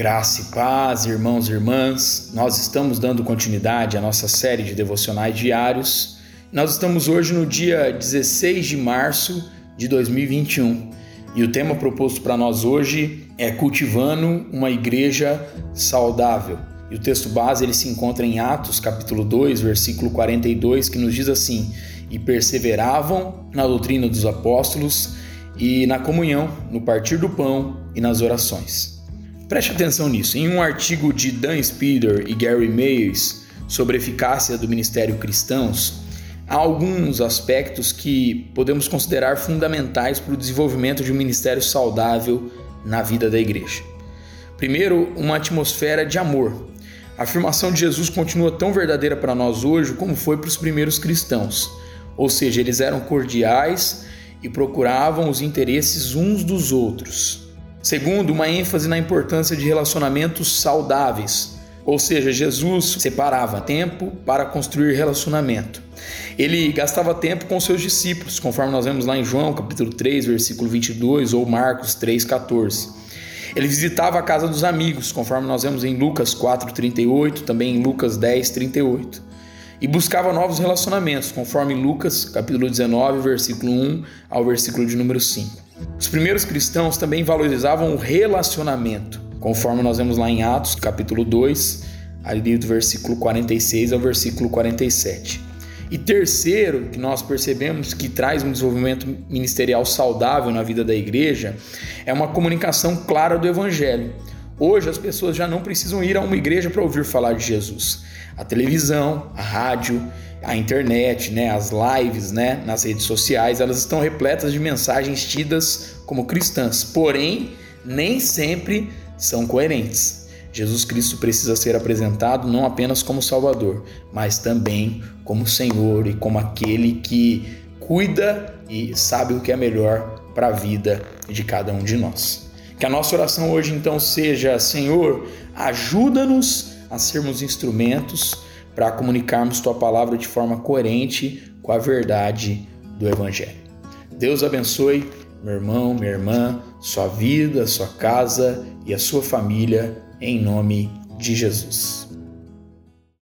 Graça e paz, irmãos e irmãs. Nós estamos dando continuidade à nossa série de devocionais diários. Nós estamos hoje no dia 16 de março de 2021 e o tema proposto para nós hoje é cultivando uma igreja saudável. E o texto base ele se encontra em Atos, capítulo 2, versículo 42, que nos diz assim: "E perseveravam na doutrina dos apóstolos e na comunhão, no partir do pão e nas orações." Preste atenção nisso. Em um artigo de Dan Spider e Gary Mayes sobre a eficácia do ministério cristãos, há alguns aspectos que podemos considerar fundamentais para o desenvolvimento de um ministério saudável na vida da igreja. Primeiro, uma atmosfera de amor. A afirmação de Jesus continua tão verdadeira para nós hoje como foi para os primeiros cristãos. Ou seja, eles eram cordiais e procuravam os interesses uns dos outros. Segundo, uma ênfase na importância de relacionamentos saudáveis. Ou seja, Jesus separava tempo para construir relacionamento. Ele gastava tempo com seus discípulos, conforme nós vemos lá em João, capítulo 3, versículo 22, ou Marcos 3, 14. Ele visitava a casa dos amigos, conforme nós vemos em Lucas 4, 38, também em Lucas 10, 38. E buscava novos relacionamentos, conforme Lucas, capítulo 19, versículo 1 ao versículo de número 5. Os primeiros cristãos também valorizavam o relacionamento, conforme nós vemos lá em Atos, capítulo 2, ali do versículo 46 ao versículo 47. E terceiro, que nós percebemos que traz um desenvolvimento ministerial saudável na vida da igreja, é uma comunicação clara do evangelho. Hoje as pessoas já não precisam ir a uma igreja para ouvir falar de Jesus. A televisão, a rádio, a internet, né, as lives, né, nas redes sociais, elas estão repletas de mensagens tidas como cristãs, porém nem sempre são coerentes. Jesus Cristo precisa ser apresentado não apenas como Salvador, mas também como Senhor e como aquele que cuida e sabe o que é melhor para a vida de cada um de nós. Que a nossa oração hoje então seja: Senhor, ajuda-nos a sermos instrumentos para comunicarmos tua palavra de forma coerente com a verdade do Evangelho. Deus abençoe meu irmão, minha irmã, sua vida, sua casa e a sua família em nome de Jesus.